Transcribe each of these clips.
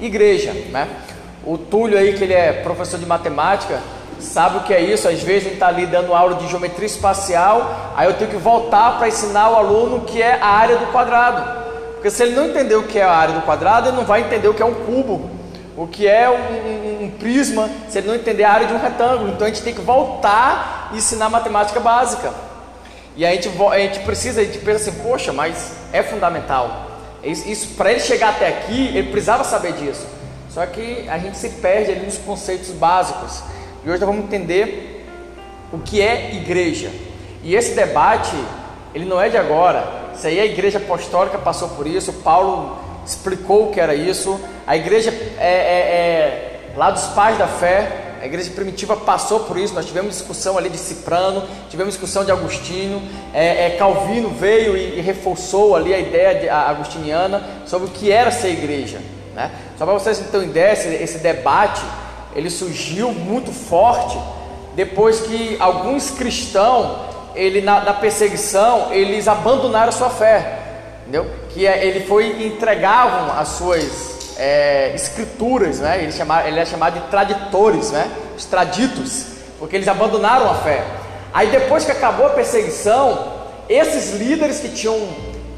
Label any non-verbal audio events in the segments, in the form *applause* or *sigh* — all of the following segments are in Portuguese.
igreja, né? O Túlio aí, que ele é professor de matemática, sabe o que é isso? Às vezes gente está ali dando aula de geometria espacial, aí eu tenho que voltar para ensinar o aluno o que é a área do quadrado. Porque se ele não entender o que é a área do quadrado, ele não vai entender o que é um cubo, o que é um, um, um prisma, se ele não entender a área de um retângulo. Então a gente tem que voltar e ensinar matemática básica. E a gente, a gente precisa, a gente pensa assim, poxa, mas é fundamental. Isso, isso para ele chegar até aqui, ele precisava saber disso. Só que a gente se perde ali nos conceitos básicos. E hoje nós vamos entender o que é igreja. E esse debate, ele não é de agora. Isso aí a igreja apostólica passou por isso. Paulo explicou o que era isso. A igreja é, é, é lá dos pais da fé, a igreja primitiva passou por isso, nós tivemos discussão ali de Ciprano, tivemos discussão de Agostinho, é, é, Calvino veio e, e, reforçou ali a ideia de, a agostiniana sobre o que era ser igreja. Né? Só para vocês terem ideia, esse, esse debate ele surgiu muito forte depois que alguns cristãos, ele, na, na perseguição, eles abandonaram a sua fé, entendeu? Que é, ele foi entregavam as suas é, escrituras, né? Ele, chama, ele é chamado de traditores, né? Os traditos, porque eles abandonaram a fé. Aí depois que acabou a perseguição, esses líderes que tinham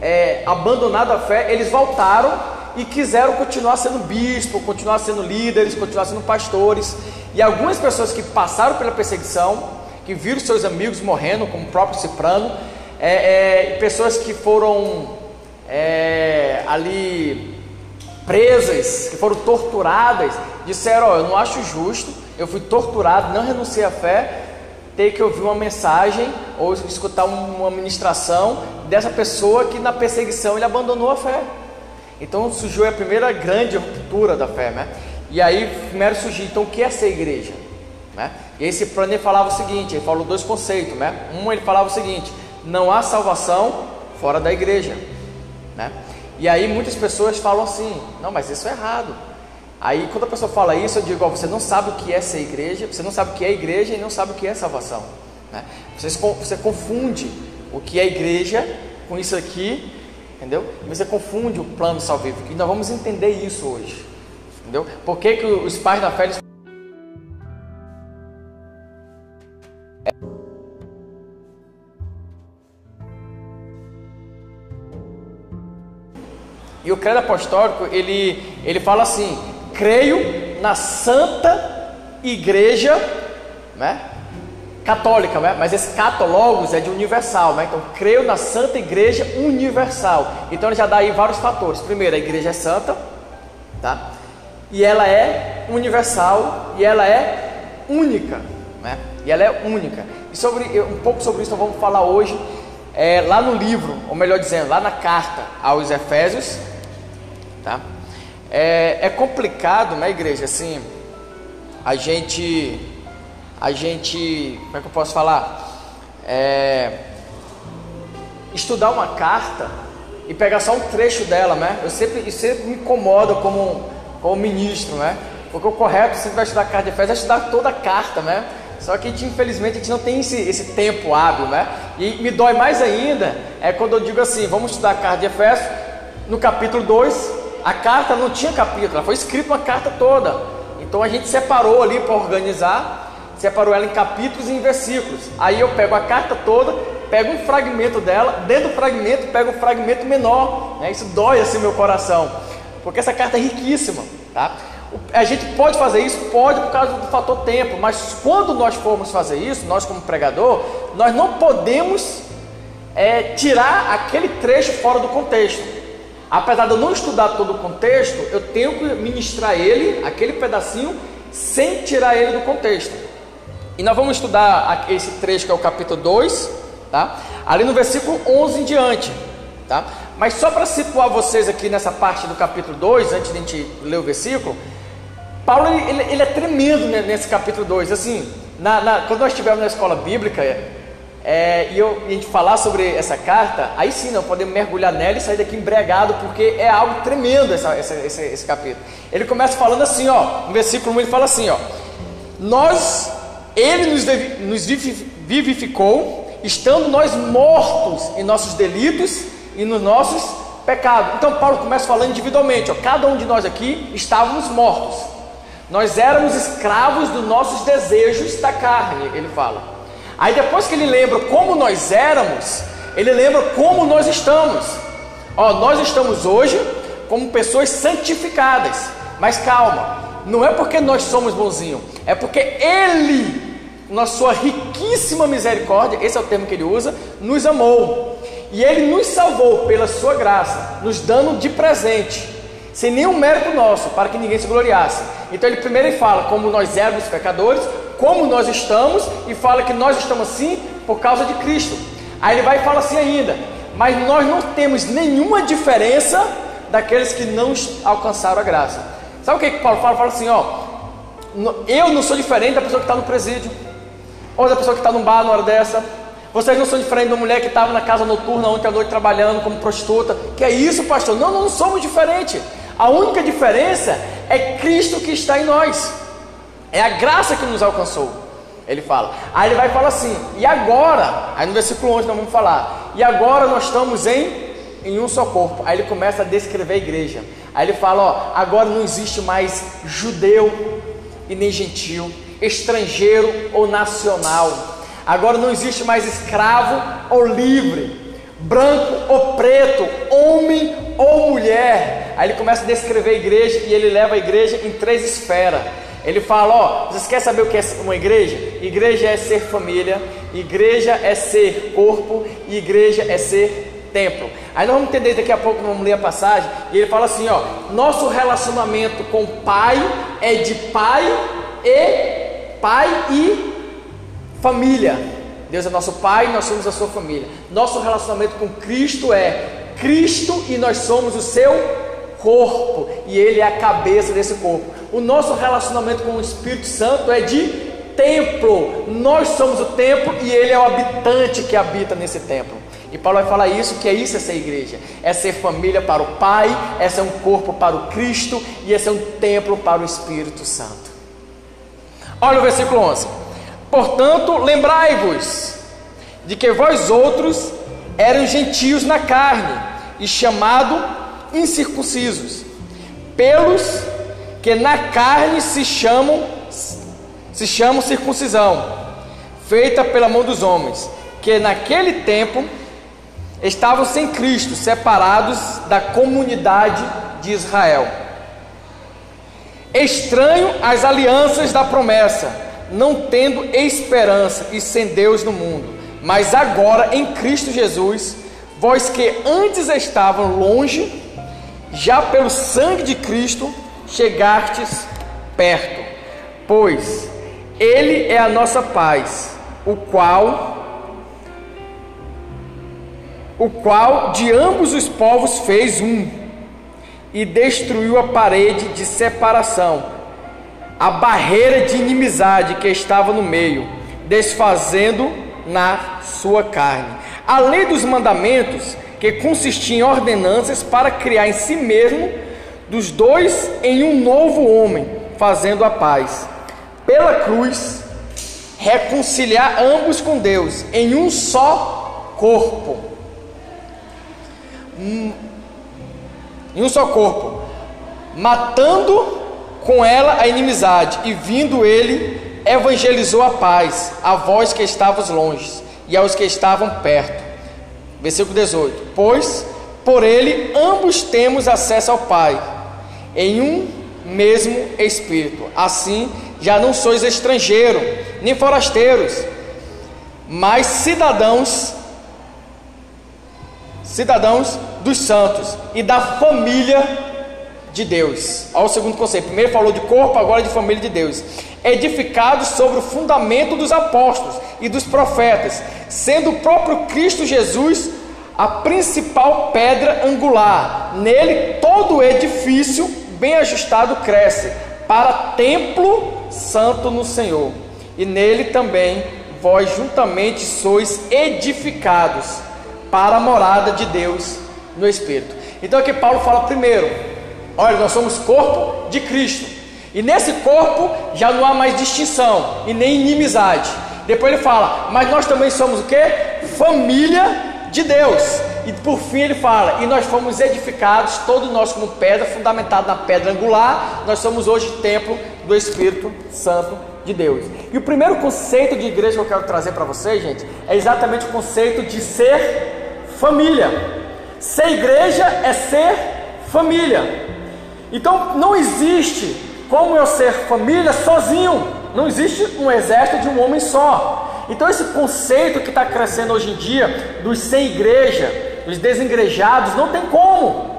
é, abandonado a fé, eles voltaram e quiseram continuar sendo bispo, continuar sendo líderes, continuar sendo pastores. E algumas pessoas que passaram pela perseguição, que viram seus amigos morrendo, como o próprio Ciprano, é, é, pessoas que foram é, ali presas, que foram torturadas, disseram: oh, Eu não acho justo, eu fui torturado, não renunciei à fé, ter que ouvir uma mensagem ou escutar uma ministração dessa pessoa que na perseguição ele abandonou a fé. Então surgiu a primeira grande ruptura da fé, né? E aí primeiro surgiu, então o que é ser igreja? Né? E esse plano ele falava o seguinte, ele falou dois conceitos, né? Um ele falava o seguinte: não há salvação fora da igreja, né? E aí muitas pessoas falam assim: não, mas isso é errado. Aí quando a pessoa fala isso, eu digo: ó, você não sabe o que é ser igreja, você não sabe o que é igreja e não sabe o que é salvação. Né? Você, você confunde o que é igreja com isso aqui, entendeu? Você confunde o plano salvífico. E nós vamos entender isso hoje, entendeu? Por que, que os pais da fé credo apostólico, ele, ele fala assim: creio na santa igreja, né? Católica, né? mas esse católogos é de universal, né? Então, creio na santa igreja universal. Então, ele já dá aí vários fatores. Primeiro, a igreja é santa, tá? E ela é universal e ela é única, né? E ela é única. E sobre um pouco sobre isso nós vamos falar hoje, é, lá no livro, ou melhor dizendo, lá na carta aos Efésios, tá? É, é complicado, né, igreja? Assim, a gente, a gente, como é que eu posso falar? É, estudar uma carta e pegar só um trecho dela, né? Eu sempre, isso sempre me incomoda como, como ministro, né? Porque o correto, se você vai estudar a carta de Efésios, é estudar toda a carta, né? Só que a gente, infelizmente a gente não tem esse, esse tempo hábil, né? E me dói mais ainda é quando eu digo assim, vamos estudar a carta de Efésios, no capítulo 2, a carta não tinha capítulo, ela foi escrita uma carta toda. Então a gente separou ali para organizar, separou ela em capítulos e em versículos. Aí eu pego a carta toda, pego um fragmento dela, dentro do fragmento pego um fragmento menor. Né? Isso dói assim meu coração, porque essa carta é riquíssima, tá? A gente pode fazer isso? Pode por causa do fator tempo, mas quando nós formos fazer isso, nós como pregador, nós não podemos é, tirar aquele trecho fora do contexto. Apesar de eu não estudar todo o contexto, eu tenho que ministrar ele, aquele pedacinho, sem tirar ele do contexto. E nós vamos estudar esse trecho que é o capítulo 2, tá? Ali no versículo 11 em diante, tá? Mas só para situar vocês aqui nessa parte do capítulo 2, antes de a gente ler o versículo, Paulo ele, ele é tremendo nesse capítulo 2. Assim, na, na, quando nós estivemos na escola bíblica, é, e, eu, e a gente falar sobre essa carta, aí sim nós podemos mergulhar nela e sair daqui embregado, porque é algo tremendo essa, essa, esse, esse capítulo. Ele começa falando assim, ó, no versículo 1 ele fala assim, ó, nós, ele nos, nos vivificou, estando nós mortos em nossos delitos e nos nossos pecado. Então Paulo começa falando individualmente, ó, cada um de nós aqui estávamos mortos. Nós éramos escravos dos nossos desejos da carne, ele fala. Aí depois que ele lembra como nós éramos, ele lembra como nós estamos. Ó, nós estamos hoje como pessoas santificadas. Mas calma, não é porque nós somos bonzinhos, é porque ele, na sua riquíssima misericórdia, esse é o termo que ele usa, nos amou. E ele nos salvou pela sua graça, nos dando de presente, sem nenhum mérito nosso, para que ninguém se gloriasse. Então ele primeiro fala como nós éramos pecadores, como nós estamos, e fala que nós estamos assim por causa de Cristo. Aí ele vai e fala assim ainda: mas nós não temos nenhuma diferença daqueles que não alcançaram a graça. Sabe o que, que Paulo fala? Fala assim: ó, eu não sou diferente da pessoa que está no presídio, ou da pessoa que está no bar na hora dessa. Vocês não são diferentes da mulher que estava na casa noturna ontem à noite trabalhando como prostituta. Que é isso, pastor? Não, não somos diferentes. A única diferença é Cristo que está em nós. É a graça que nos alcançou. Ele fala. Aí ele vai falar assim: e agora? Aí no versículo 11 nós vamos falar. E agora nós estamos em, em um só corpo. Aí ele começa a descrever a igreja. Aí ele fala: ó, agora não existe mais judeu e nem gentil, estrangeiro ou nacional. Agora não existe mais escravo ou livre, branco ou preto, homem ou mulher. Aí ele começa a descrever a igreja e ele leva a igreja em três esferas. Ele fala: Ó, vocês querem saber o que é uma igreja? Igreja é ser família, igreja é ser corpo, igreja é ser templo. Aí nós vamos entender daqui a pouco, vamos ler a passagem, e ele fala assim: Ó, nosso relacionamento com o Pai é de pai e pai e família. Deus é nosso Pai, nós somos a sua família. Nosso relacionamento com Cristo é Cristo e nós somos o seu corpo, e Ele é a cabeça desse corpo. O nosso relacionamento com o Espírito Santo é de templo. Nós somos o templo e Ele é o habitante que habita nesse templo. E Paulo vai falar isso, que é isso ser igreja, é ser família para o Pai, é ser um corpo para o Cristo e é ser um templo para o Espírito Santo. Olha o versículo 11. Portanto, lembrai-vos de que vós outros eram gentios na carne e chamado incircuncisos, pelos que na carne se chamam se chamam circuncisão, feita pela mão dos homens, que naquele tempo estavam sem Cristo, separados da comunidade de Israel. Estranho às alianças da promessa, não tendo esperança e sem Deus no mundo. Mas agora em Cristo Jesus, vós que antes estavam longe, já pelo sangue de Cristo chegastes perto, pois Ele é a nossa paz, o qual o qual de ambos os povos fez um e destruiu a parede de separação, a barreira de inimizade que estava no meio, desfazendo na sua carne. Além dos mandamentos que consistiam em ordenanças para criar em si mesmo dos dois em um novo homem, fazendo a paz. Pela cruz, reconciliar ambos com Deus em um só corpo. Em um só corpo, matando com ela a inimizade, e vindo ele, evangelizou a paz a vós que estavas longe e aos que estavam perto Versículo 18: Pois por ele ambos temos acesso ao Pai, em um mesmo Espírito. Assim, já não sois estrangeiro, nem forasteiros, mas cidadãos, cidadãos dos santos e da família de Deus. Olha o segundo conceito. Primeiro falou de corpo, agora de família de Deus. Edificados sobre o fundamento dos apóstolos e dos profetas, sendo o próprio Cristo Jesus a principal pedra angular. Nele todo o edifício bem ajustado cresce para templo santo no Senhor. E nele também vós juntamente sois edificados para a morada de Deus no Espírito. Então aqui Paulo fala primeiro, olha, nós somos corpo de Cristo. E nesse corpo já não há mais distinção e nem inimizade. Depois ele fala, mas nós também somos o que? Família de Deus. E por fim ele fala: E nós fomos edificados, todos nós como pedra, fundamentado na pedra angular, nós somos hoje templo do Espírito Santo de Deus. E o primeiro conceito de igreja que eu quero trazer para vocês, gente, é exatamente o conceito de ser família. Ser igreja é ser família. Então não existe como eu ser família sozinho. Não existe um exército de um homem só. Então esse conceito que está crescendo hoje em dia dos sem igreja, dos desengrejados, não tem como.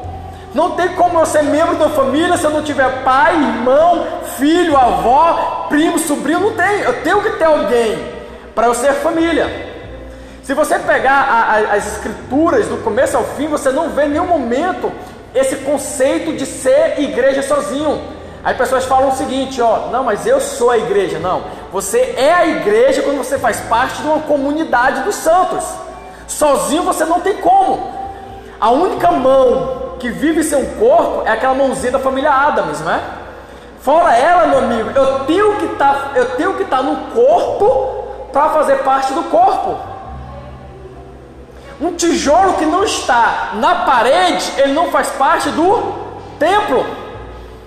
Não tem como eu ser membro da família se eu não tiver pai, irmão, filho, avó, primo, sobrinho. Não tem. Eu tenho que ter alguém para eu ser família. Se você pegar a, a, as escrituras do começo ao fim, você não vê em nenhum momento esse conceito de ser igreja sozinho. Aí pessoas falam o seguinte, ó, não, mas eu sou a igreja. Não, você é a igreja quando você faz parte de uma comunidade dos santos. Sozinho você não tem como. A única mão que vive sem corpo é aquela mãozinha da família Adams, não é? Fora ela, meu amigo, eu tenho que tá, estar tá no corpo para fazer parte do corpo. Um tijolo que não está na parede, ele não faz parte do templo.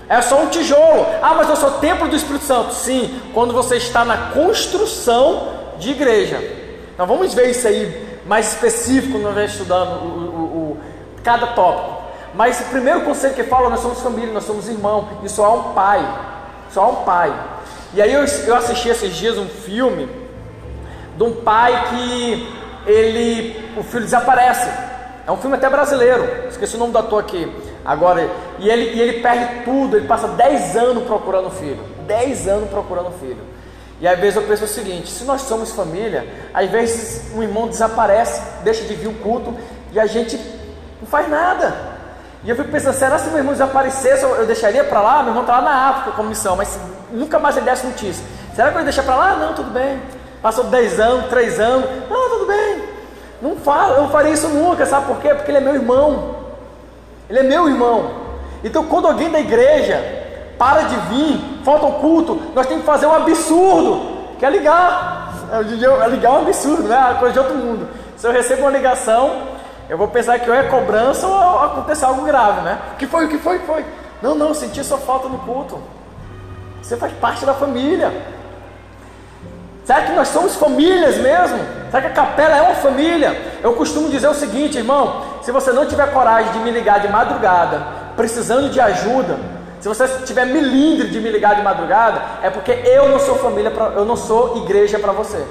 É só um tijolo. Ah, mas eu sou templo do Espírito Santo. Sim, quando você está na construção de igreja. Então vamos ver isso aí mais específico quando nós estudando o, o, o, cada tópico. Mas o primeiro conceito que fala, nós somos família, nós somos irmão, e só há um pai. Só há um pai. E aí eu, eu assisti esses dias um filme de um pai que ele, o filho desaparece. É um filme até brasileiro, esqueci o nome do ator aqui agora. E ele, e ele perde tudo, ele passa 10 anos procurando o filho. 10 anos procurando o filho. E às vezes eu penso o seguinte: se nós somos família, às vezes um irmão desaparece, deixa de vir o culto e a gente não faz nada. E eu fico pensando: será se meu irmão desaparecesse, eu deixaria para lá? Meu irmão está lá na África como missão, mas nunca mais ele desse notícia. Será que eu deixar para lá? Não, tudo bem. Passou 10 anos, 3 anos. Não, tudo bem. Não falo, eu não farei isso nunca, sabe por quê? Porque ele é meu irmão. Ele é meu irmão. Então quando alguém da igreja para de vir, falta um culto, nós temos que fazer um absurdo, que é ligar. É, é ligar um absurdo, não é coisa de outro mundo. Se eu recebo uma ligação, eu vou pensar que ou é cobrança ou aconteceu algo grave, né? O que foi? O que foi? O que foi? Não, não, senti sua falta no culto. Você faz parte da família. Será que nós somos famílias mesmo? Será que a capela é uma família? Eu costumo dizer o seguinte, irmão: se você não tiver coragem de me ligar de madrugada, precisando de ajuda, se você tiver milindre de me ligar de madrugada, é porque eu não sou família, pra, eu não sou igreja para você.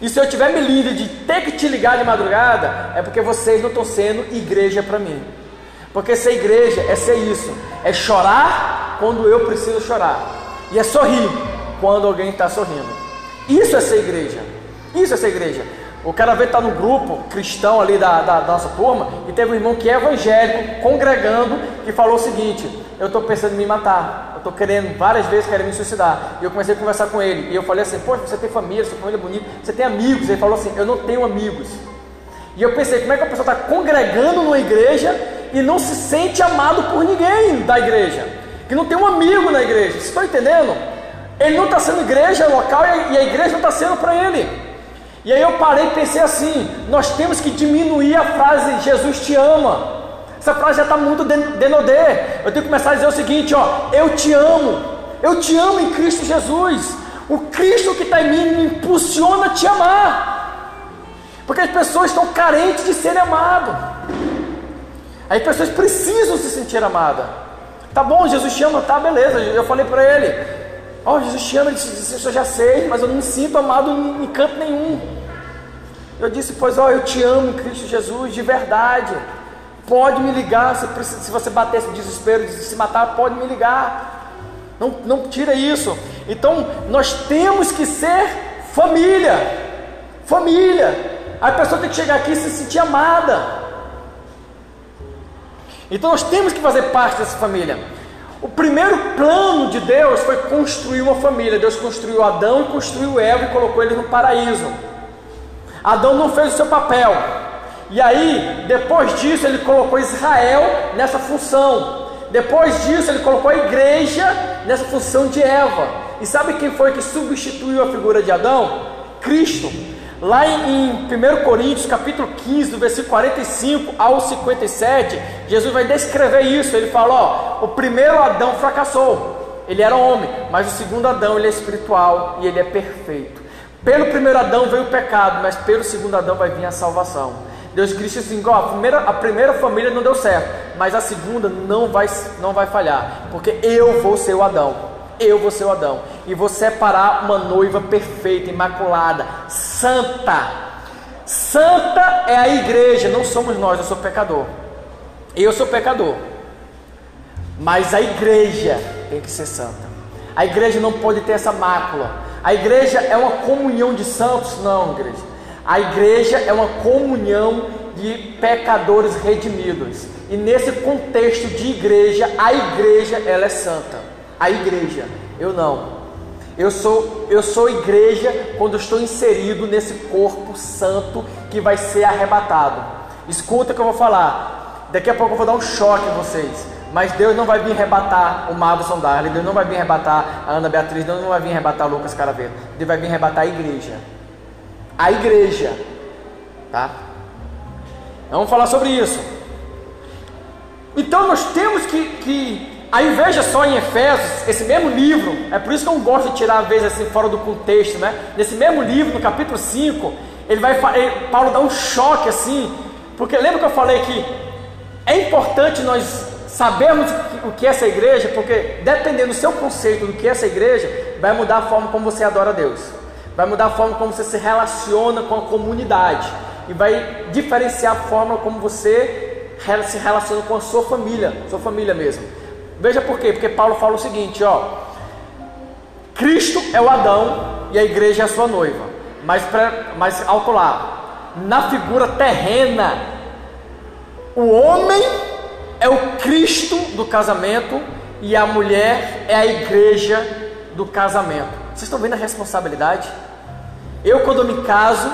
E se eu tiver milindre de ter que te ligar de madrugada, é porque vocês não estão sendo igreja para mim. Porque ser igreja é ser isso, é chorar quando eu preciso chorar, e é sorrir quando alguém está sorrindo. Isso é ser igreja. Isso é ser igreja. O cara vê estar tá no grupo cristão ali da, da, da, nossa turma e teve um irmão que é evangélico, congregando, que falou o seguinte: Eu estou pensando em me matar, eu estou querendo, várias vezes querendo me suicidar. E eu comecei a conversar com ele. E eu falei assim: Poxa, você tem família, sua família é bonita, você tem amigos. Ele falou assim: Eu não tenho amigos. E eu pensei: Como é que a pessoa está congregando numa igreja e não se sente amado por ninguém da igreja? Que não tem um amigo na igreja. Vocês estão entendendo? Ele não está sendo igreja local e a igreja não está sendo para ele. E aí eu parei e pensei assim: nós temos que diminuir a frase Jesus te ama. Essa frase já está muito denodê. Eu tenho que começar a dizer o seguinte: ó, eu te amo, eu te amo em Cristo Jesus. O Cristo que está em mim me impulsiona a te amar. Porque as pessoas estão carentes de serem amadas. As pessoas precisam se sentir amadas. Tá bom, Jesus te ama, tá, beleza. Eu falei para ele. Oh, Jesus te ama, ele disse, eu já sei, mas eu não me sinto amado em canto nenhum. Eu disse, pois ó, eu te amo em Cristo Jesus, de verdade. Pode me ligar, se, se você bater esse desespero de se matar, pode me ligar. Não, não tira isso. Então, nós temos que ser família. Família. A pessoa tem que chegar aqui e se sentir amada. Então, nós temos que fazer parte dessa família. O primeiro plano de Deus foi construir uma família. Deus construiu Adão e construiu Eva e colocou ele no paraíso. Adão não fez o seu papel. E aí, depois disso, ele colocou Israel nessa função. Depois disso, ele colocou a igreja nessa função de Eva. E sabe quem foi que substituiu a figura de Adão? Cristo. Lá em, em 1 Coríntios, capítulo 15, do versículo 45 ao 57, Jesus vai descrever isso. Ele fala: ó, o primeiro Adão fracassou, ele era homem, mas o segundo Adão ele é espiritual e ele é perfeito. Pelo primeiro Adão veio o pecado, mas pelo segundo Adão vai vir a salvação. Deus Cristo assim, ó, a primeira, a primeira família não deu certo, mas a segunda não vai, não vai falhar, porque eu vou ser o Adão eu vou ser o Adão e vou separar uma noiva perfeita, imaculada, santa. Santa é a igreja, não somos nós, eu sou pecador. Eu sou pecador. Mas a igreja tem que ser santa. A igreja não pode ter essa mácula. A igreja é uma comunhão de santos? Não, igreja. A igreja é uma comunhão de pecadores redimidos. E nesse contexto de igreja, a igreja ela é santa a igreja. Eu não. Eu sou, eu sou igreja quando estou inserido nesse corpo santo que vai ser arrebatado. Escuta o que eu vou falar. Daqui a pouco eu vou dar um choque em vocês. Mas Deus não vai vir arrebatar o Mavison Darley, Deus não vai vir arrebatar a Ana Beatriz, Deus não vai vir arrebatar o Lucas Caraveiro. Deus vai vir arrebatar a igreja. A igreja. Tá? Vamos falar sobre isso. Então nós temos que, que Aí veja só em Efésios, esse mesmo livro, é por isso que eu gosto de tirar às vezes assim fora do contexto, né? Nesse mesmo livro, no capítulo 5, ele vai ele, Paulo dá um choque assim, porque lembra que eu falei que é importante nós sabermos o que é essa igreja, porque dependendo do seu conceito do que é essa igreja, vai mudar a forma como você adora a Deus. Vai mudar a forma como você se relaciona com a comunidade e vai diferenciar a forma como você se relaciona com a sua família, sua família mesmo. Veja por quê? Porque Paulo fala o seguinte, ó. Cristo é o Adão e a igreja é a sua noiva. Mas, mas alto lá, na figura terrena, o homem é o Cristo do casamento e a mulher é a igreja do casamento. Vocês estão vendo a responsabilidade? Eu, quando me caso,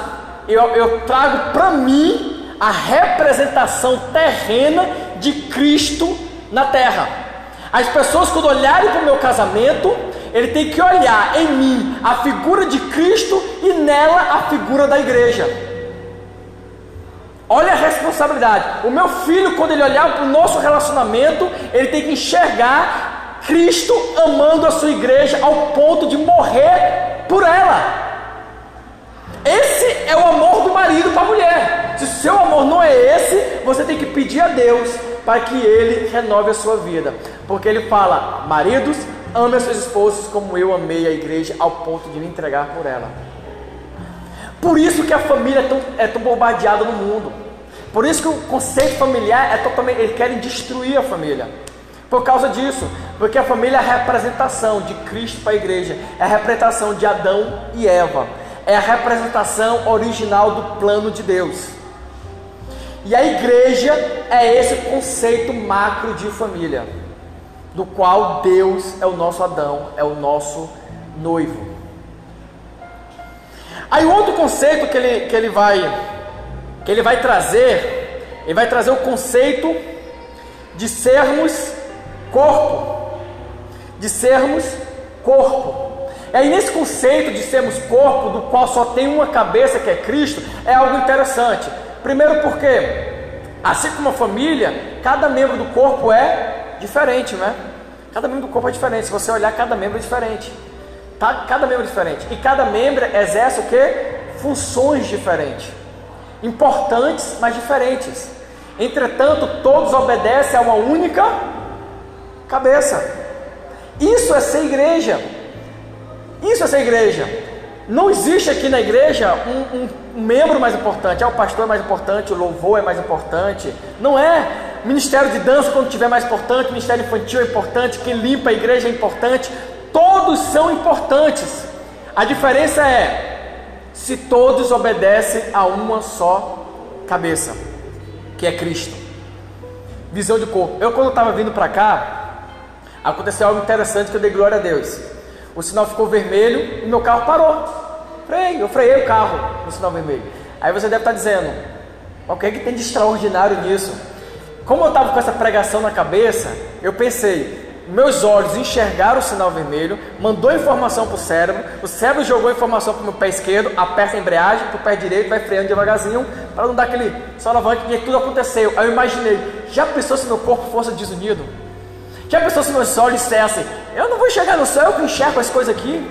eu, eu trago para mim a representação terrena de Cristo na terra. As pessoas, quando olharem para o meu casamento, ele tem que olhar em mim a figura de Cristo e nela a figura da igreja. Responsabilidade. O meu filho, quando ele olhar para o nosso relacionamento, ele tem que enxergar Cristo amando a sua igreja ao ponto de morrer por ela. Esse é o amor do marido para a mulher. Se o seu amor não é esse, você tem que pedir a Deus para que ele renove a sua vida. Porque ele fala: maridos, ame as suas esposas como eu amei a igreja ao ponto de me entregar por ela. Por isso que a família é tão, é tão bombardeada no mundo. Por isso que o conceito familiar é totalmente. Eles querem destruir a família. Por causa disso, porque a família é a representação de Cristo para a igreja, é a representação de Adão e Eva, é a representação original do plano de Deus. E a igreja é esse conceito macro de família, do qual Deus é o nosso Adão, é o nosso noivo. Aí outro conceito que ele, que ele vai que ele vai trazer, ele vai trazer o conceito de sermos corpo, de sermos corpo. Aí nesse conceito de sermos corpo, do qual só tem uma cabeça que é Cristo, é algo interessante. Primeiro porque, assim como a família, cada membro do corpo é diferente, né? Cada membro do corpo é diferente. Se você olhar, cada membro é diferente. Tá? Cada membro é diferente. E cada membro exerce o que? Funções diferentes. Importantes, mas diferentes. Entretanto, todos obedecem a uma única cabeça. Isso é ser igreja. Isso é ser igreja. Não existe aqui na igreja um, um, membro mais importante, é o pastor mais importante, o louvor é mais importante. Não é. Ministério de dança, quando tiver mais importante, ministério infantil é importante, quem limpa a igreja é importante. Todos são importantes. A diferença é se todos obedecem a uma só cabeça, que é Cristo. Visão de corpo. Eu, quando estava vindo para cá, aconteceu algo interessante que eu dei glória a Deus. O sinal ficou vermelho e meu carro parou. Freio, eu freiei o carro no sinal vermelho. Aí você deve estar dizendo: o que, é que tem de extraordinário nisso? Como eu estava com essa pregação na cabeça, eu pensei: meus olhos enxergaram o sinal vermelho, mandou informação para o cérebro, o cérebro jogou informação para o meu pé esquerdo, aperta a embreagem, para o pé direito, vai freando devagarzinho, para não dar aquele só alavanque, e tudo aconteceu. Aí eu imaginei, já pensou se meu corpo fosse desunido? Já pensou se meus olhos dissessem, eu não vou chegar no céu, eu que enxergo as coisas aqui,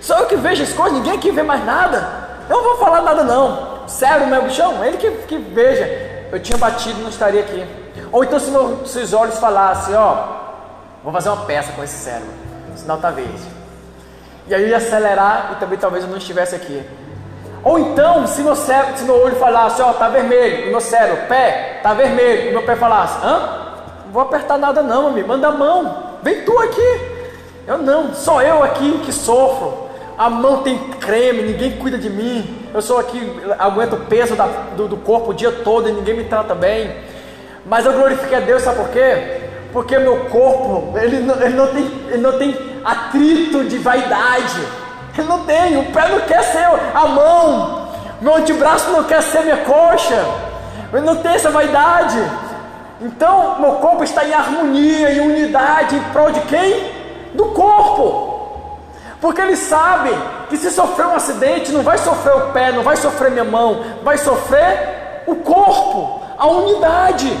sou eu que vejo as coisas, ninguém aqui vê mais nada, eu não vou falar nada não, cérebro, meu bichão, ele que, que veja, eu tinha batido não estaria aqui. Ou então se meus olhos falassem, ó, Vou fazer uma peça com esse cérebro. Sinal está verde. E aí eu ia acelerar e também talvez eu não estivesse aqui. Ou então, se meu, cérebro, se meu olho falasse, ó, tá vermelho, o meu cérebro, pé, tá vermelho, e meu pé falasse, hã? Não vou apertar nada não, amigo, manda a mão, vem tu aqui. Eu não, só eu aqui que sofro. A mão tem creme, ninguém cuida de mim. Eu sou aqui, aguento o peso da, do, do corpo o dia todo e ninguém me trata bem. Mas eu glorifiquei a Deus, sabe por quê? Porque meu corpo ele não, ele não, tem, ele não tem atrito de vaidade. Ele não tem, o pé não quer ser a mão, meu antebraço não quer ser minha coxa, ele não tem essa vaidade. Então, meu corpo está em harmonia, em unidade, em prol de quem? Do corpo. Porque ele sabe que se sofrer um acidente, não vai sofrer o pé, não vai sofrer minha mão, vai sofrer o corpo, a unidade.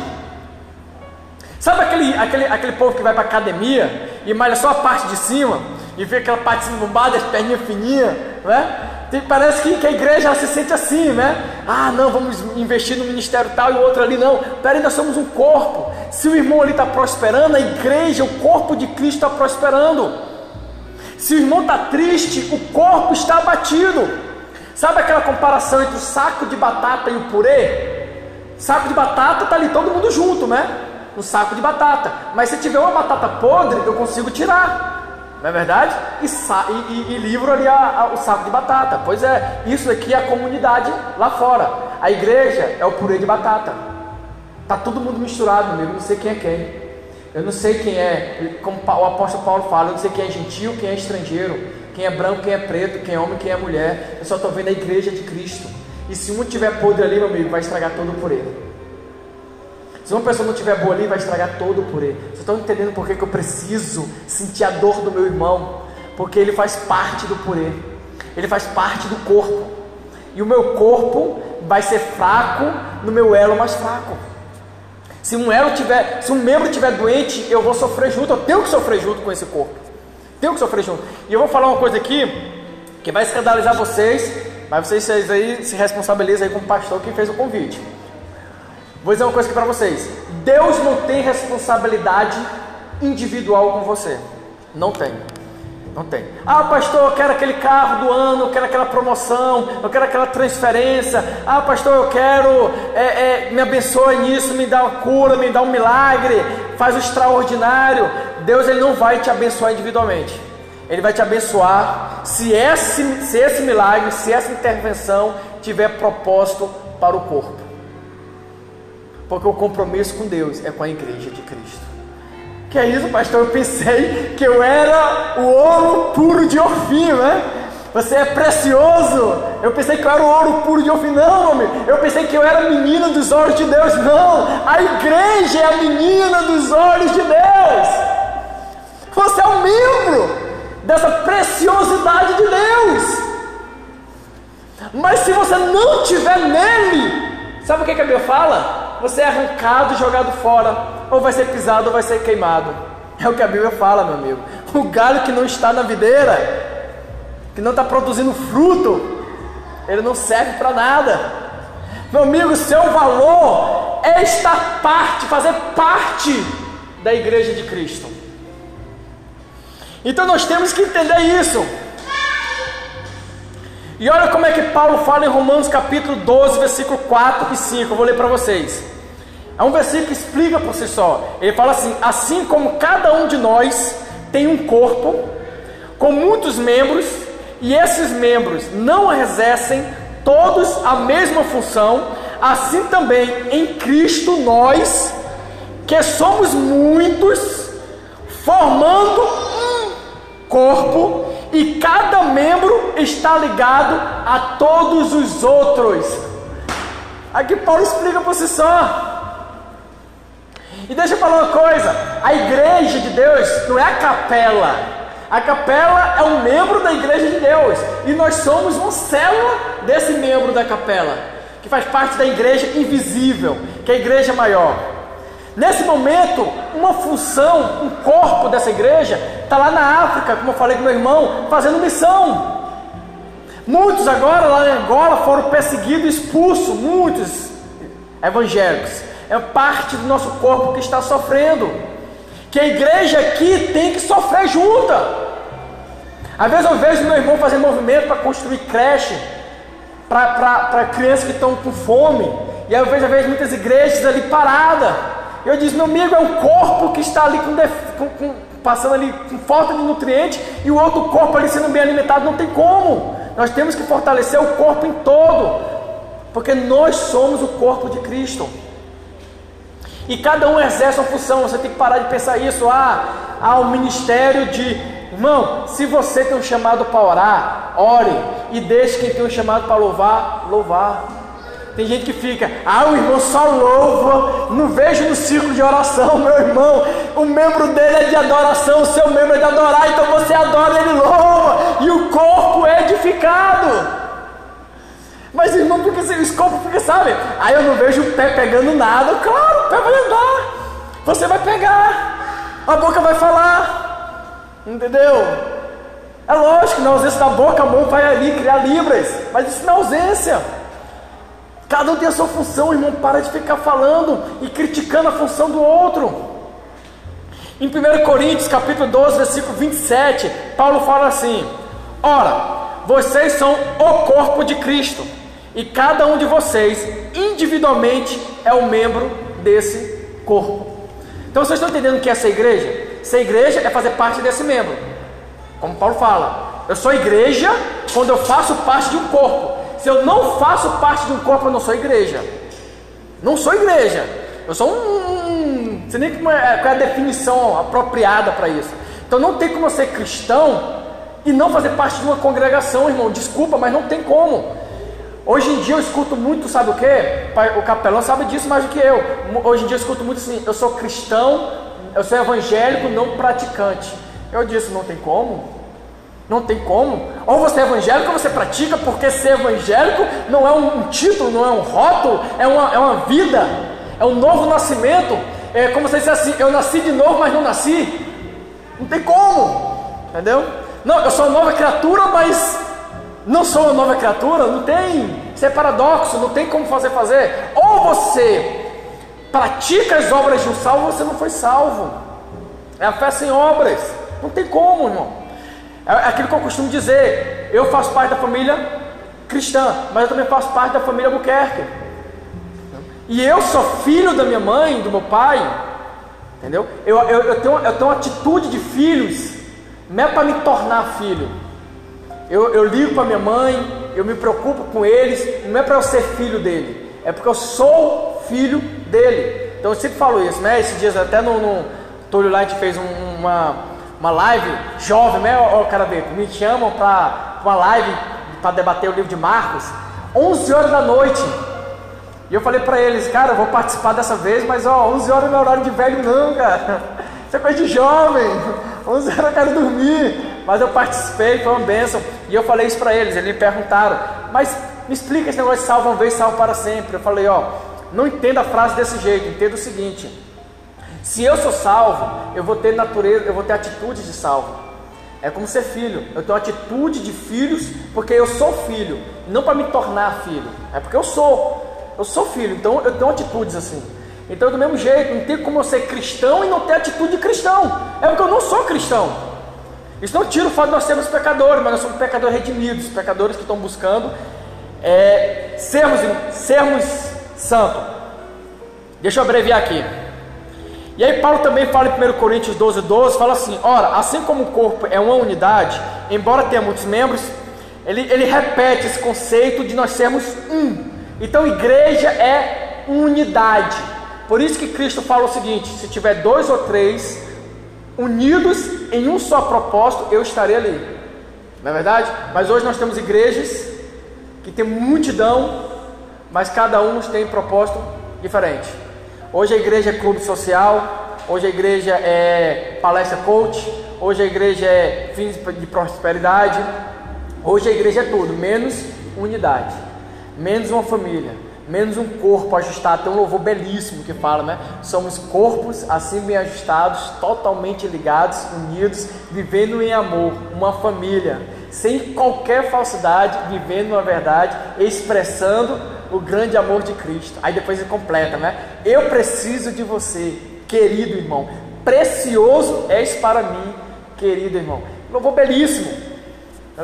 Sabe aquele, aquele, aquele povo que vai para academia e malha só a parte de cima e vê aquela parte de cima bombada, as perninhas fininhas, né? Tem, parece que, que, a igreja se sente assim, né? Ah, não, vamos investir no ministério tal e o outro ali não. Peraí, nós somos um corpo. Se o irmão ali está prosperando, a igreja, o corpo de Cristo está prosperando. Se o irmão está triste, o corpo está abatido. Sabe aquela comparação entre o saco de batata e o purê? Saco de batata está ali todo mundo junto, né? No saco de batata. Mas se tiver uma batata podre, eu consigo tirar. Não é verdade? E, e, e livro ali a, a, o saco de batata. Pois é, isso aqui é a comunidade lá fora. A igreja é o purê de batata. Tá todo mundo misturado, amigo. Eu não sei quem é quem. Eu não sei quem é, como o apóstolo Paulo fala, eu não sei quem é gentil, quem é estrangeiro, quem é branco, quem é preto, quem é homem, quem é mulher. Eu só estou vendo a igreja de Cristo. E se um tiver podre ali, meu amigo, vai estragar todo o purê. Se uma pessoa não estiver boa ali, vai estragar todo o purê. Vocês estão entendendo por que, que eu preciso sentir a dor do meu irmão? Porque ele faz parte do purê, ele faz parte do corpo. E o meu corpo vai ser fraco no meu elo mais fraco. Se um elo tiver, se um membro tiver doente, eu vou sofrer junto, eu tenho que sofrer junto com esse corpo. Tenho que sofrer junto. E eu vou falar uma coisa aqui que vai escandalizar vocês, mas vocês, aí se responsabilizam aí com o pastor que fez o convite. Vou dizer uma coisa aqui para vocês: Deus não tem responsabilidade individual com você. Não tem. Não tem. Ah, pastor, eu quero aquele carro do ano, eu quero aquela promoção, eu quero aquela transferência. Ah, pastor, eu quero, é, é, me abençoe nisso, me dá uma cura, me dá um milagre, faz o extraordinário. Deus ele não vai te abençoar individualmente. Ele vai te abençoar se esse, se esse milagre, se essa intervenção tiver propósito para o corpo. Porque o compromisso com Deus é com a igreja de Cristo. Que é isso, pastor? Eu pensei que eu era o ouro puro de Ofim, né? Você é precioso. Eu pensei que eu era o ouro puro de Ofim. Não, homem. Eu pensei que eu era menina dos olhos de Deus. Não. A igreja é a menina dos olhos de Deus. Você é um membro dessa preciosidade de Deus. Mas se você não tiver nele, sabe o que, que a Bíblia fala? Você é arrancado e jogado fora, ou vai ser pisado ou vai ser queimado. É o que a Bíblia fala, meu amigo. O galho que não está na videira, que não está produzindo fruto, ele não serve para nada. Meu amigo, seu valor é estar parte, fazer parte da igreja de Cristo. Então nós temos que entender isso. E olha como é que Paulo fala em Romanos capítulo 12, versículo 4 e 5. Eu vou ler para vocês. É um versículo que explica por si só. Ele fala assim: Assim como cada um de nós tem um corpo com muitos membros, e esses membros não exercem todos a mesma função, assim também em Cristo nós, que somos muitos, formando um corpo, e cada membro está ligado a todos os outros. Aqui Paulo explica por si só. E deixa eu falar uma coisa: a igreja de Deus não é a capela. A capela é um membro da igreja de Deus. E nós somos uma célula desse membro da capela, que faz parte da igreja invisível, que é a igreja maior. Nesse momento, uma função, um corpo dessa igreja está lá na África, como eu falei com meu irmão, fazendo missão. Muitos agora lá em Angola foram perseguidos expulsos, muitos evangélicos. É parte do nosso corpo que está sofrendo. Que a igreja aqui tem que sofrer junta. Às vezes eu vejo meu irmão fazer movimento para construir creche para crianças que estão com fome. E aí eu vejo, às vezes, muitas igrejas ali paradas. Eu disse, meu amigo, é um corpo que está ali com, com, com, passando ali com falta de nutriente e o outro corpo ali sendo bem alimentado, não tem como. Nós temos que fortalecer o corpo em todo, porque nós somos o corpo de Cristo. E cada um exerce uma função, você tem que parar de pensar isso. Ah, há um ministério de. Irmão, se você tem um chamado para orar, ore. E deixe quem tem um chamado para louvar, louvar. Tem gente que fica, ah, o irmão só louva, não vejo no círculo de oração, *laughs* meu irmão. O membro dele é de adoração, o seu membro é de adorar, então você adora, ele louva, e o corpo é edificado. Mas irmão, porque esse corpo fica, sabe? Aí eu não vejo o pé pegando nada. Claro, o pé vai andar. Você vai pegar, a boca vai falar, entendeu? É lógico, na ausência da boca, a mão vai ali criar libras, mas isso não é ausência. Cada um tem a sua função, irmão. Para de ficar falando e criticando a função do outro. Em 1 Coríntios, capítulo 12, versículo 27, Paulo fala assim: Ora, vocês são o corpo de Cristo, e cada um de vocês, individualmente, é um membro desse corpo. Então vocês estão entendendo o que é essa igreja? Ser igreja é fazer parte desse membro. Como Paulo fala, eu sou igreja quando eu faço parte de um corpo. Se eu não faço parte de um corpo, eu não sou igreja. Não sou igreja. Eu sou um. Sei nem é, qual é a definição apropriada para isso. Então não tem como eu ser cristão e não fazer parte de uma congregação, irmão. Desculpa, mas não tem como. Hoje em dia eu escuto muito, sabe o que? O capelão sabe disso mais do que eu. Hoje em dia eu escuto muito assim: eu sou cristão, eu sou evangélico, não praticante. Eu disse: não tem como. Não tem como. Ou você é evangélico ou você pratica, porque ser evangélico não é um título, não é um rótulo, é uma, é uma vida, é um novo nascimento. É como se disse assim: eu nasci de novo, mas não nasci. Não tem como, entendeu? Não, eu sou uma nova criatura, mas não sou uma nova criatura. Não tem. Isso é paradoxo, não tem como fazer fazer. Ou você pratica as obras de um salvo, você não foi salvo. É a fé sem obras. Não tem como, irmão. É aquilo que eu costumo dizer. Eu faço parte da família cristã, mas eu também faço parte da família Albuquerque. E eu sou filho da minha mãe, do meu pai. Entendeu? Eu, eu, eu, tenho, eu tenho uma atitude de filhos. Não é para me tornar filho. Eu, eu ligo para minha mãe, eu me preocupo com eles. Não é para eu ser filho dele. É porque eu sou filho dele. Então eu sempre falo isso, né? Esses dias até no, no Túlio Light fez um, uma uma live jovem, né, ó, cara dele, me chamam para uma live para debater o livro de Marcos, 11 horas da noite. E eu falei para eles, cara, eu vou participar dessa vez, mas ó, 11 horas não é horário de velho não, cara. *laughs* Isso é coisa de jovem. 11 horas eu quero dormir. Mas eu participei, foi uma bênção. E eu falei isso para eles, eles me perguntaram, mas me explica esse negócio de salva uma vez, salva para sempre. Eu falei, ó, não entenda a frase desse jeito, entenda o seguinte. Se eu sou salvo, eu vou ter natureza, eu vou ter atitude de salvo. É como ser filho. Eu tenho atitude de filhos porque eu sou filho, não para me tornar filho. É porque eu sou. Eu sou filho, então eu tenho atitudes assim. Então, do mesmo jeito, não tem como eu ser cristão e não ter atitude de cristão. É porque eu não sou cristão. Isso não tira o fato de nós sermos pecadores, mas nós somos pecadores redimidos, pecadores que estão buscando é, sermos, sermos santos. Deixa eu abreviar aqui. E aí Paulo também fala em 1 Coríntios 12, 12, fala assim, ora, assim como o corpo é uma unidade, embora tenha muitos membros, ele, ele repete esse conceito de nós sermos um. Então igreja é unidade. Por isso que Cristo fala o seguinte: se tiver dois ou três unidos em um só propósito, eu estarei ali. Não é verdade? Mas hoje nós temos igrejas que tem multidão, mas cada um tem propósito diferente. Hoje a igreja é clube social, hoje a igreja é palestra coach, hoje a igreja é fins de prosperidade, hoje a igreja é tudo, menos unidade, menos uma família, menos um corpo ajustado. Tem um louvor belíssimo que fala, né? Somos corpos assim bem ajustados, totalmente ligados, unidos, vivendo em amor, uma família, sem qualquer falsidade, vivendo uma verdade, expressando o grande amor de Cristo. Aí depois ele completa, né? Eu preciso de você, querido irmão. Precioso és para mim, querido irmão. Louvor belíssimo.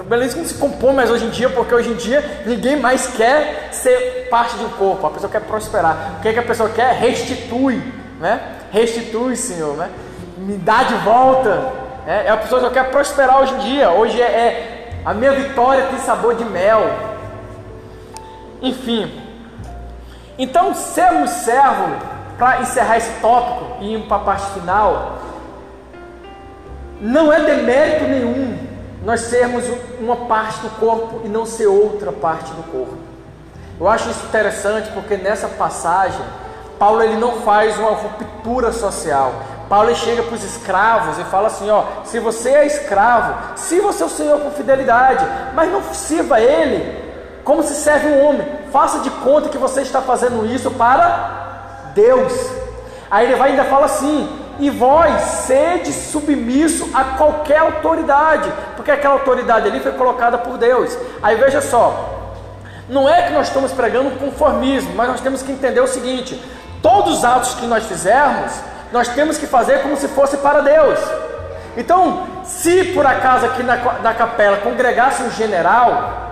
Belíssimo se compõe mais hoje em dia, porque hoje em dia ninguém mais quer ser parte de um corpo. A pessoa quer prosperar. O que, é que a pessoa quer? Restitui, né? Restitui, Senhor, né? Me dá de volta. É, é a pessoa que quer prosperar hoje em dia. Hoje é, é a minha vitória tem sabor de mel. Enfim, então sermos servo, para encerrar esse tópico e ir para a parte final, não é demérito nenhum nós sermos uma parte do corpo e não ser outra parte do corpo. Eu acho isso interessante porque nessa passagem Paulo ele não faz uma ruptura social. Paulo chega para os escravos e fala assim: ó, se você é escravo, sirva seu senhor com fidelidade, mas não sirva ele como se serve um homem. Faça de conta que você está fazendo isso para Deus. Aí ele vai ainda fala assim: e vós sede submisso a qualquer autoridade, porque aquela autoridade ali foi colocada por Deus. Aí veja só, não é que nós estamos pregando conformismo, mas nós temos que entender o seguinte: todos os atos que nós fizermos, nós temos que fazer como se fosse para Deus. Então, se por acaso aqui na, na capela congregasse um general,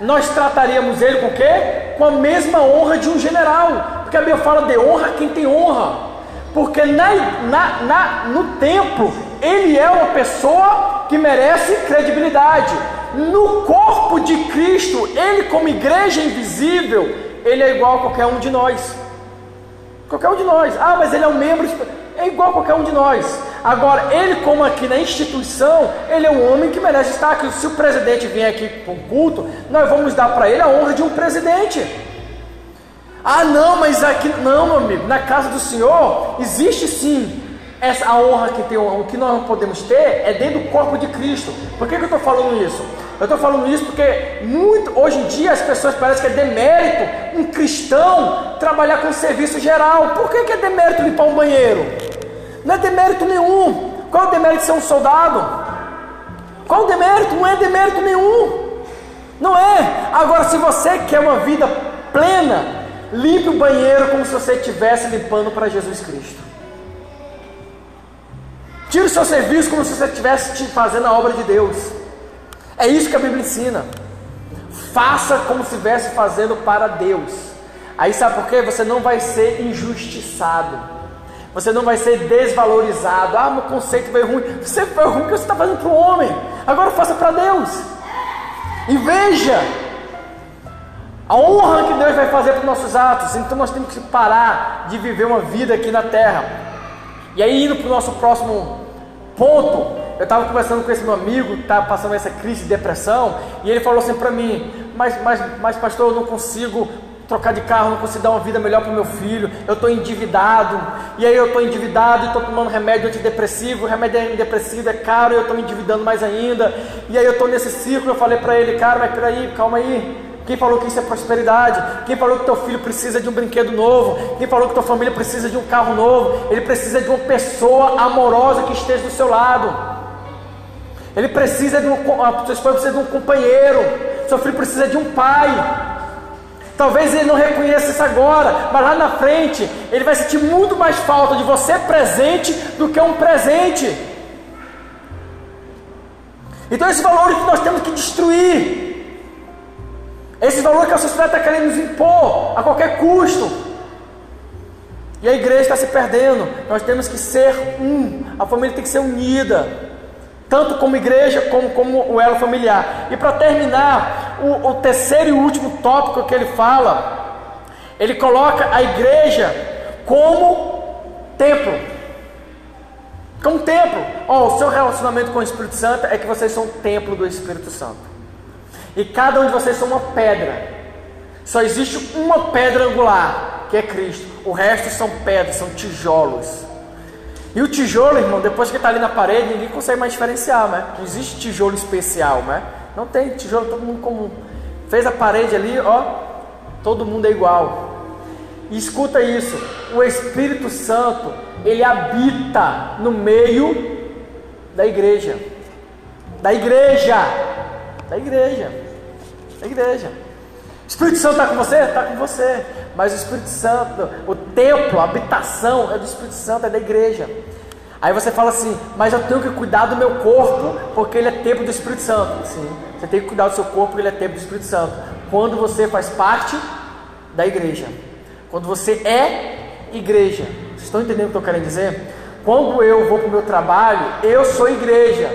nós trataríamos ele com o quê? Com a mesma honra de um general. Porque a Bíblia fala de honra quem tem honra. Porque na, na, na, no templo ele é uma pessoa que merece credibilidade. No corpo de Cristo, ele como igreja invisível, ele é igual a qualquer um de nós. Qualquer um de nós. Ah, mas ele é um membro. É igual a qualquer um de nós. Agora, ele, como aqui na instituição, ele é um homem que merece estar aqui. Se o presidente vier aqui para um culto, nós vamos dar para ele a honra de um presidente. Ah, não, mas aqui, não, meu amigo, na casa do Senhor existe sim essa a honra que tem, o que nós podemos ter é dentro do corpo de Cristo. Por que, que eu estou falando isso? Eu estou falando isso porque muito, hoje em dia as pessoas parecem que é demérito um cristão trabalhar com serviço geral. Por que, que é demérito limpar um banheiro? Não é demérito nenhum. Qual é o demérito de ser um soldado? Qual o demérito? Não é demérito nenhum. Não é. Agora, se você quer uma vida plena, limpe o banheiro como se você estivesse limpando para Jesus Cristo. Tire o seu serviço como se você estivesse fazendo a obra de Deus. É isso que a Bíblia ensina. Faça como se estivesse fazendo para Deus. Aí sabe por quê? Você não vai ser injustiçado. Você não vai ser desvalorizado. Ah, meu conceito foi ruim. Você foi ruim porque você está fazendo para o homem. Agora faça para Deus. E veja a honra que Deus vai fazer para os nossos atos. Então nós temos que parar de viver uma vida aqui na terra. E aí, indo para o nosso próximo ponto, eu estava conversando com esse meu amigo que está passando essa crise de depressão, e ele falou assim para mim: mas, mas, mas, pastor, eu não consigo trocar de carro, não consigo dar uma vida melhor para o meu filho, eu estou endividado, e aí eu estou endividado e estou tomando remédio antidepressivo, o remédio antidepressivo é caro e eu estou me endividando mais ainda, e aí eu estou nesse ciclo, eu falei para ele, cara, mas peraí, calma aí, quem falou que isso é prosperidade? Quem falou que teu filho precisa de um brinquedo novo? Quem falou que tua família precisa de um carro novo? Ele precisa de uma pessoa amorosa que esteja do seu lado. Ele precisa de um, precisa de um companheiro. Seu filho precisa de um pai. Talvez ele não reconheça isso agora, mas lá na frente ele vai sentir muito mais falta de você presente do que um presente. Então, esses valores que nós temos que destruir, esse valor que a sociedade está querendo nos impor a qualquer custo, e a igreja está se perdendo. Nós temos que ser um, a família tem que ser unida tanto como igreja como como o elo familiar. E para terminar, o, o, terceiro e último tópico que ele fala, ele coloca a igreja como templo. Como templo. Oh, o seu relacionamento com o Espírito Santo é que vocês são templo do Espírito Santo. E cada um de vocês são uma pedra. Só existe uma pedra angular, que é Cristo. O resto são pedras, são tijolos. E o tijolo, irmão, depois que está ali na parede, ninguém consegue mais diferenciar, né? Não existe tijolo especial, né? Não tem tijolo todo mundo comum. Fez a parede ali, ó, todo mundo é igual. E escuta isso: o Espírito Santo, ele habita no meio da igreja. Da igreja. Da igreja. Igreja. O Espírito Santo está com você? Está com você. Mas o Espírito Santo, o templo, a habitação é do Espírito Santo, é da igreja. Aí você fala assim, mas eu tenho que cuidar do meu corpo porque ele é templo do Espírito Santo. Sim, você tem que cuidar do seu corpo porque ele é templo do Espírito Santo. Quando você faz parte da igreja. Quando você é igreja. Vocês estão entendendo o que eu quero dizer? Quando eu vou para o meu trabalho, eu sou igreja.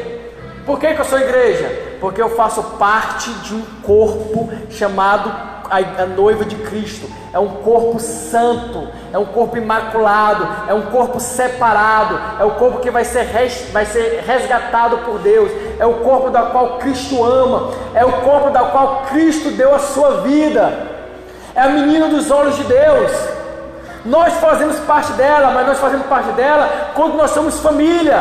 Por que, que eu sou igreja? Porque eu faço parte de um corpo chamado a, noiva de Cristo. É um corpo santo, é um corpo imaculado, é um corpo separado, é o corpo que vai ser, res, vai ser resgatado por Deus, é o corpo da qual Cristo ama, é o corpo da qual Cristo deu a sua vida, é a menina dos olhos de Deus. Nós fazemos parte dela, mas nós fazemos parte dela quando nós somos família,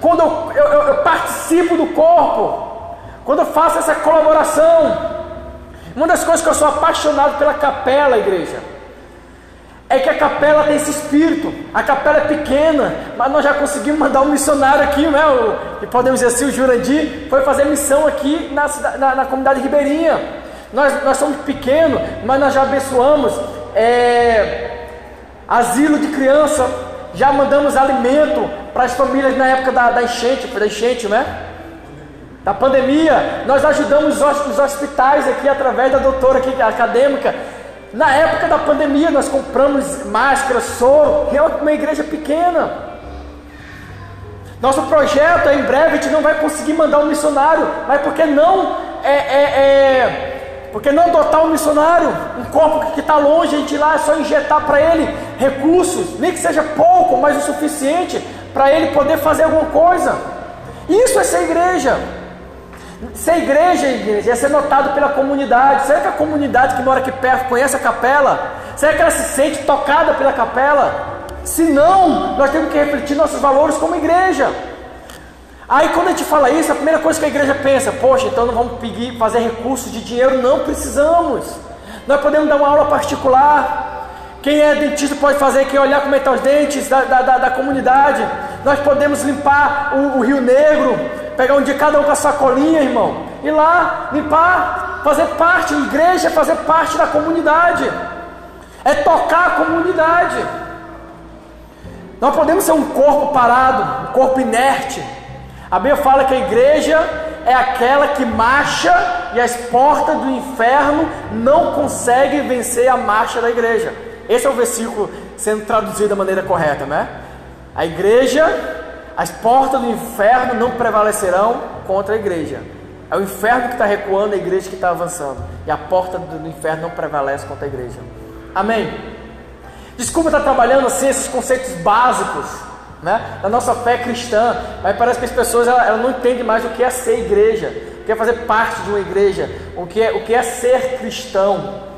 quando eu, eu, eu participo do corpo, quando eu faço essa colaboração. Uma das coisas que eu sou apaixonado pela capela, igreja, é que a capela tem esse espírito. A capela é pequena, mas nós já conseguimos mandar um missionário aqui, né? O, podemos dizer assim, o Jurandir foi fazer missão aqui na, na, na comunidade ribeirinha. Nós, nós somos pequenos, mas nós já abençoamos é, asilo de criança, já mandamos alimento para as famílias na época da, da enchente, da enchente, né? Da pandemia, nós ajudamos os hospitais aqui através da doutora aqui, acadêmica. Na época da pandemia, nós compramos máscara, soro, é uma igreja pequena. Nosso projeto é em breve, a gente não vai conseguir mandar um missionário, mas porque não é, é, é porque não adotar um missionário, um corpo que está longe, a gente ir lá é só injetar para ele recursos, nem que seja pouco, mas o suficiente para ele poder fazer alguma coisa. Isso é ser igreja. Ser igreja, igreja, é ser notado pela comunidade. Será que a comunidade que mora aqui perto conhece a capela? Será que ela se sente tocada pela capela? Se não, nós temos que refletir nossos valores como igreja. Aí quando a gente fala isso, a primeira coisa que a igreja pensa, poxa, então não vamos pedir, fazer recursos de dinheiro, não precisamos. Nós podemos dar uma aula particular. Quem é dentista pode fazer aqui, olhar como é estão os dentes da, da, da, da comunidade. Nós podemos limpar o, o Rio Negro, pegar um dia cada um com a sacolinha, irmão, ir lá, limpar, fazer parte, igreja é fazer parte da comunidade, é tocar a comunidade. Não podemos ser um corpo parado, um corpo inerte. A Bíblia fala que a igreja é aquela que marcha e as portas do inferno não conseguem vencer a marcha da igreja. Esse é o versículo sendo traduzido da maneira correta, né? A igreja as portas do inferno não prevalecerão contra a igreja. É o inferno que está recuando, a igreja que está avançando. E a porta do inferno não prevalece contra a igreja. Amém? Desculpa estar trabalhando assim esses conceitos básicos né, da nossa fé cristã, mas parece que as pessoas ela, ela não entendem mais o que é ser igreja, o que é fazer parte de uma igreja, o que é, o que é ser cristão.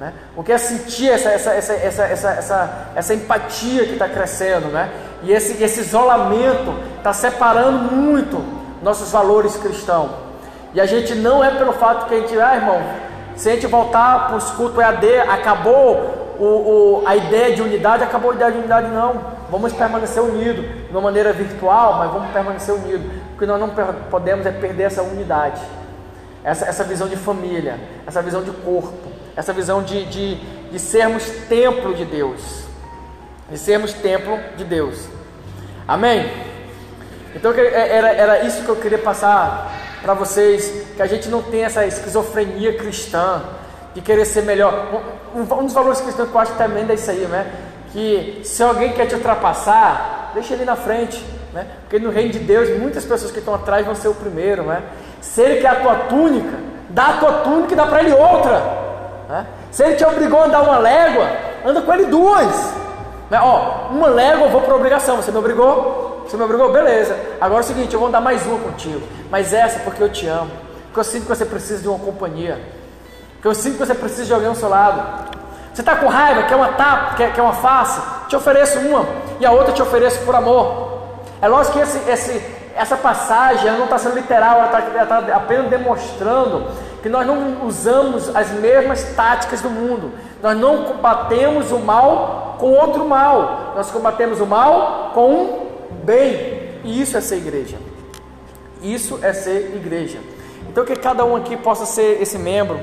Né? O que é sentir essa, essa, essa, essa, essa, essa, essa empatia que está crescendo, né? E esse, esse isolamento está separando muito nossos valores cristãos. E a gente não é pelo fato que a gente, ah, irmão, se a gente voltar para os cultos EAD, acabou o, o, a ideia de unidade, acabou a ideia de unidade, não. Vamos permanecer unidos, de uma maneira virtual, mas vamos permanecer unidos. Porque nós não podemos é perder essa unidade, essa, essa visão de família, essa visão de corpo essa visão de, de, de sermos templo de Deus, de sermos templo de Deus. Amém? Então é, era, era isso que eu queria passar para vocês, que a gente não tem essa esquizofrenia cristã de querer ser melhor. Um, um dos valores cristãos que eu acho tremendo é isso aí, né? Que se alguém quer te ultrapassar, deixa ele na frente, né? Porque no reino de Deus muitas pessoas que estão atrás vão ser o primeiro, né? Se ele quer a tua túnica, dá a tua túnica e dá para ele outra. Se ele te obrigou a andar uma légua, anda com ele duas. Ó, uma légua eu vou por obrigação. Você me obrigou? Você me obrigou? Beleza. Agora é o seguinte, eu vou andar mais uma contigo. Mas essa é porque eu te amo. Porque eu sinto que você precisa de uma companhia. Porque eu sinto que você precisa de alguém ao seu lado. Você está com raiva, quer uma tapa, quer, quer uma face? Te ofereço uma e a outra te ofereço por amor. É lógico que esse, esse, essa passagem não está sendo literal, ela está tá apenas demonstrando que nós não usamos as mesmas táticas do mundo. Nós não combatemos o mal com outro mal. Nós combatemos o mal com um bem. E isso é ser igreja. Isso é ser igreja. Então que cada um aqui possa ser esse membro.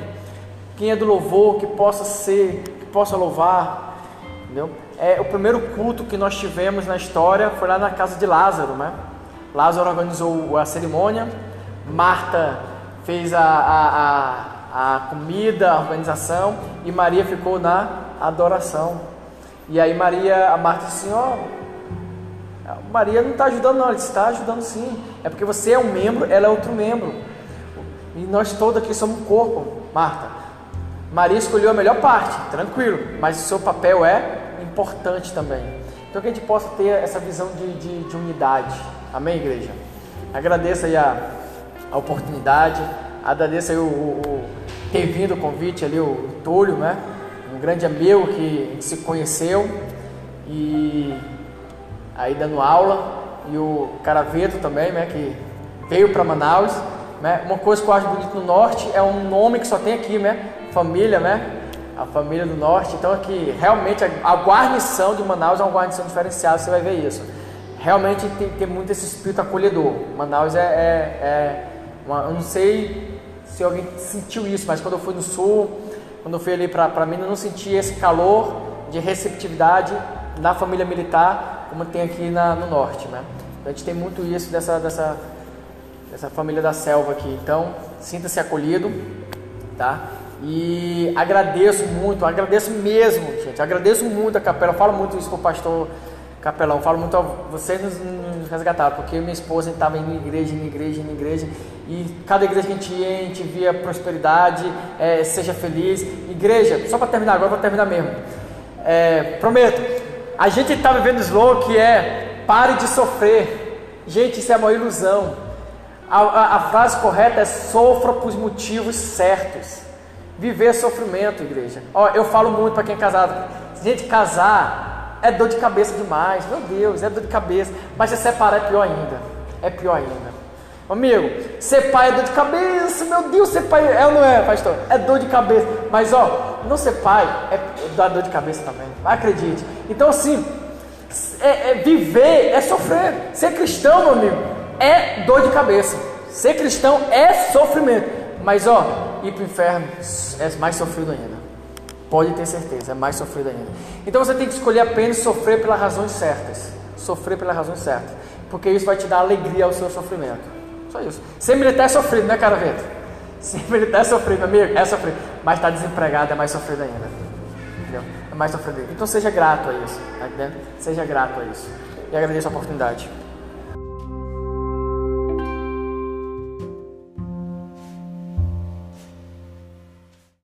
Quem é do louvor, que possa ser, que possa louvar. Entendeu? É, o primeiro culto que nós tivemos na história foi lá na casa de Lázaro, né? Lázaro organizou a cerimônia, Marta fez a, a, a, a comida, a organização, e Maria ficou na adoração. E aí Maria, a Marta disse assim, ó, Maria não está ajudando não, ela está ajudando sim. É porque você é um membro, ela é outro membro. E nós todos aqui somos um corpo, Marta. Maria escolheu a melhor parte, tranquilo, mas o seu papel é importante também. Então que a gente possa ter essa visão de, de, de unidade. Amém, igreja? Agradeço aí a a oportunidade. Agradeço aí o, o, o ter vindo o convite ali, o, o Túlio, né? Um grande amigo que se conheceu e aí dando aula. E o Caraveto também, né? Que veio para Manaus. Né? Uma coisa que eu acho bonito no Norte é um nome que só tem aqui, né? Família, né? A família do Norte. Então aqui, realmente, a, a guarnição de Manaus é uma guarnição diferenciada, você vai ver isso. Realmente tem, tem muito esse espírito acolhedor. Manaus é, é, é uma, eu não sei se alguém sentiu isso, mas quando eu fui no sul, quando eu fui ali para Minas, eu não senti esse calor de receptividade na família militar como tem aqui na, no norte, né? A gente tem muito isso dessa, dessa, dessa família da selva aqui. Então, sinta-se acolhido, tá? E agradeço muito, agradeço mesmo, gente. Agradeço muito a capela. Eu falo muito isso para o pastor capelão. Falo muito a vocês nos, nos resgataram, porque minha esposa estava indo em igreja, em igreja, em igreja, e cada igreja que a gente ia, a gente via prosperidade, é, seja feliz. Igreja, só para terminar agora, vou terminar mesmo. É, prometo, a gente está vivendo slow que é pare de sofrer. Gente, isso é uma ilusão. A, a, a frase correta é sofra por motivos certos. Viver sofrimento, igreja. Ó, eu falo muito para quem é casado. Gente, casar é dor de cabeça demais, meu Deus, é dor de cabeça. Mas se separar é pior ainda. É pior ainda. Amigo, ser pai é dor de cabeça, meu Deus, ser pai é ou não é, pastor? É dor de cabeça. Mas ó, não ser pai é dor de cabeça também. Acredite. Então assim, é, é viver é sofrer. Ser cristão, meu amigo, é dor de cabeça. Ser cristão é sofrimento. Mas ó, ir para o inferno é mais sofrido ainda. Pode ter certeza, é mais sofrido ainda. Então você tem que escolher apenas sofrer pelas razões certas. Sofrer pelas razões certas. Porque isso vai te dar alegria ao seu sofrimento. Só isso. Ser militar é sofrido, né, cara Vento? Ser militar é sofrido, amigo, é sofrido. Mas estar tá desempregado é mais sofrido ainda. Entendeu? É mais sofrido. Então seja grato a isso. Tá entendendo? Seja grato a isso. E agradeço a oportunidade.